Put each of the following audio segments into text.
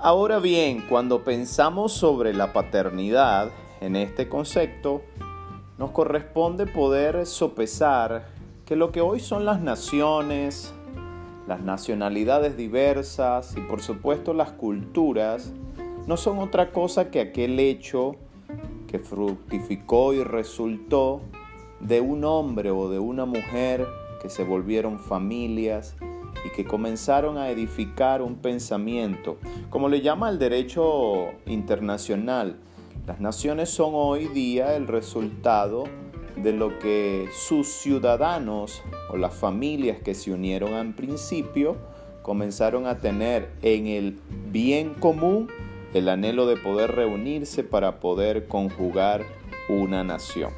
Ahora bien, cuando pensamos sobre la paternidad en este concepto, nos corresponde poder sopesar que lo que hoy son las naciones, las nacionalidades diversas y por supuesto las culturas, no son otra cosa que aquel hecho que fructificó y resultó de un hombre o de una mujer que se volvieron familias y que comenzaron a edificar un pensamiento, como le llama el derecho internacional. Las naciones son hoy día el resultado de lo que sus ciudadanos o las familias que se unieron al principio comenzaron a tener en el bien común el anhelo de poder reunirse para poder conjugar una nación.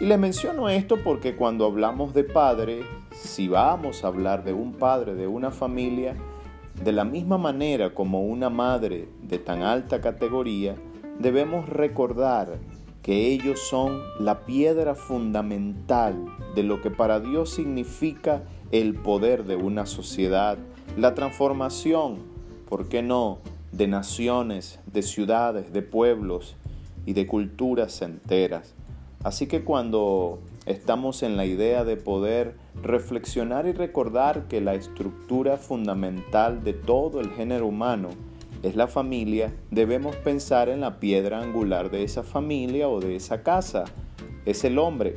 Y les menciono esto porque cuando hablamos de padre, si vamos a hablar de un padre, de una familia, de la misma manera como una madre de tan alta categoría, debemos recordar que ellos son la piedra fundamental de lo que para Dios significa el poder de una sociedad, la transformación, ¿por qué no?, de naciones, de ciudades, de pueblos y de culturas enteras. Así que cuando estamos en la idea de poder reflexionar y recordar que la estructura fundamental de todo el género humano es la familia, debemos pensar en la piedra angular de esa familia o de esa casa, es el hombre.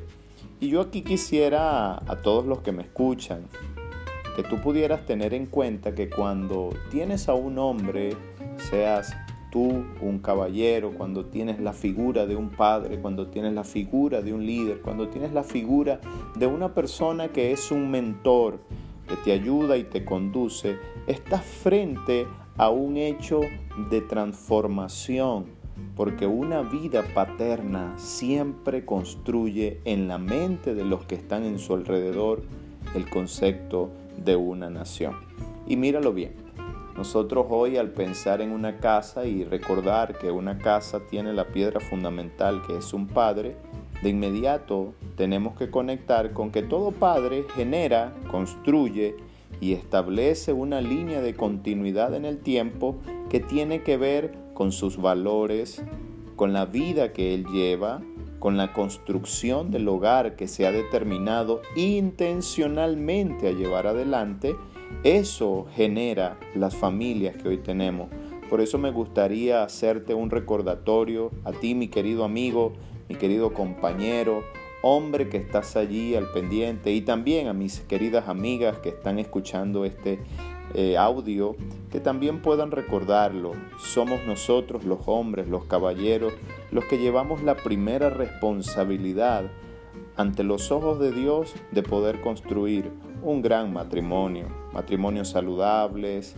Y yo aquí quisiera a todos los que me escuchan que tú pudieras tener en cuenta que cuando tienes a un hombre, seas tú un caballero, cuando tienes la figura de un padre, cuando tienes la figura de un líder, cuando tienes la figura de una persona que es un mentor, que te ayuda y te conduce, estás frente a un hecho de transformación, porque una vida paterna siempre construye en la mente de los que están en su alrededor el concepto de una nación. Y míralo bien, nosotros hoy al pensar en una casa y recordar que una casa tiene la piedra fundamental que es un padre, de inmediato tenemos que conectar con que todo padre genera, construye y establece una línea de continuidad en el tiempo que tiene que ver con sus valores, con la vida que él lleva, con la construcción del hogar que se ha determinado intencionalmente a llevar adelante eso genera las familias que hoy tenemos. Por eso me gustaría hacerte un recordatorio a ti, mi querido amigo, mi querido compañero, hombre que estás allí al pendiente y también a mis queridas amigas que están escuchando este eh, audio, que también puedan recordarlo. Somos nosotros los hombres, los caballeros, los que llevamos la primera responsabilidad ante los ojos de Dios de poder construir un gran matrimonio, matrimonios saludables,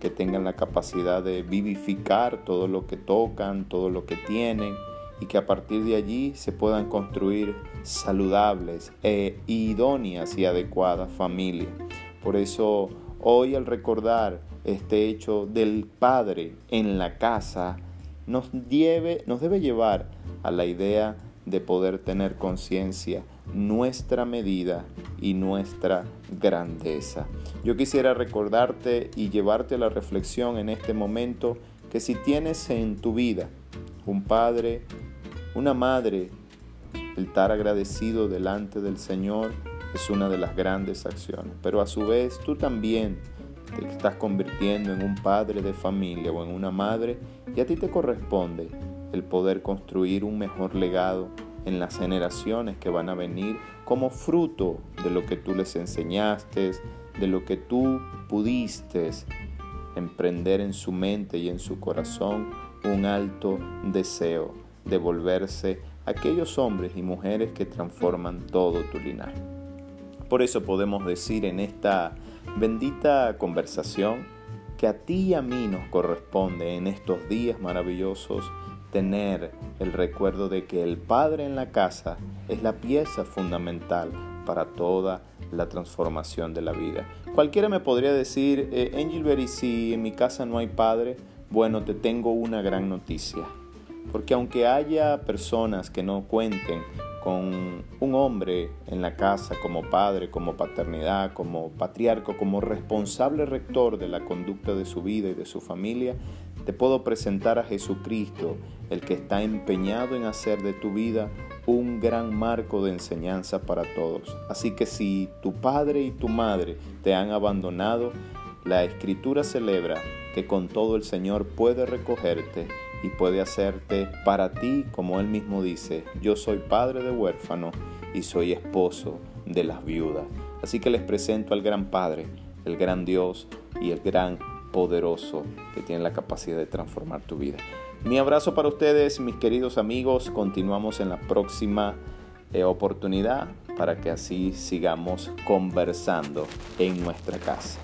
que tengan la capacidad de vivificar todo lo que tocan, todo lo que tienen y que a partir de allí se puedan construir saludables e idóneas y adecuadas familias. Por eso hoy al recordar este hecho del Padre en la casa, nos debe, nos debe llevar a la idea de poder tener conciencia nuestra medida y nuestra grandeza. Yo quisiera recordarte y llevarte a la reflexión en este momento que si tienes en tu vida un padre, una madre, el estar agradecido delante del Señor es una de las grandes acciones. Pero a su vez tú también te estás convirtiendo en un padre de familia o en una madre y a ti te corresponde el poder construir un mejor legado en las generaciones que van a venir como fruto de lo que tú les enseñaste, de lo que tú pudiste emprender en su mente y en su corazón un alto deseo de volverse aquellos hombres y mujeres que transforman todo tu linaje. Por eso podemos decir en esta bendita conversación que a ti y a mí nos corresponde en estos días maravillosos tener el recuerdo de que el Padre en la casa es la pieza fundamental para toda la transformación de la vida. Cualquiera me podría decir, eh, Angel si en mi casa no hay padre, bueno, te tengo una gran noticia. Porque aunque haya personas que no cuenten con un hombre en la casa como padre, como paternidad, como patriarca, como responsable rector de la conducta de su vida y de su familia, te puedo presentar a Jesucristo, el que está empeñado en hacer de tu vida un gran marco de enseñanza para todos. Así que si tu padre y tu madre te han abandonado, la escritura celebra que con todo el Señor puede recogerte y puede hacerte para ti, como él mismo dice, yo soy padre de huérfano y soy esposo de las viudas. Así que les presento al gran Padre, el gran Dios y el gran poderoso que tiene la capacidad de transformar tu vida. Mi abrazo para ustedes, mis queridos amigos. Continuamos en la próxima eh, oportunidad para que así sigamos conversando en nuestra casa.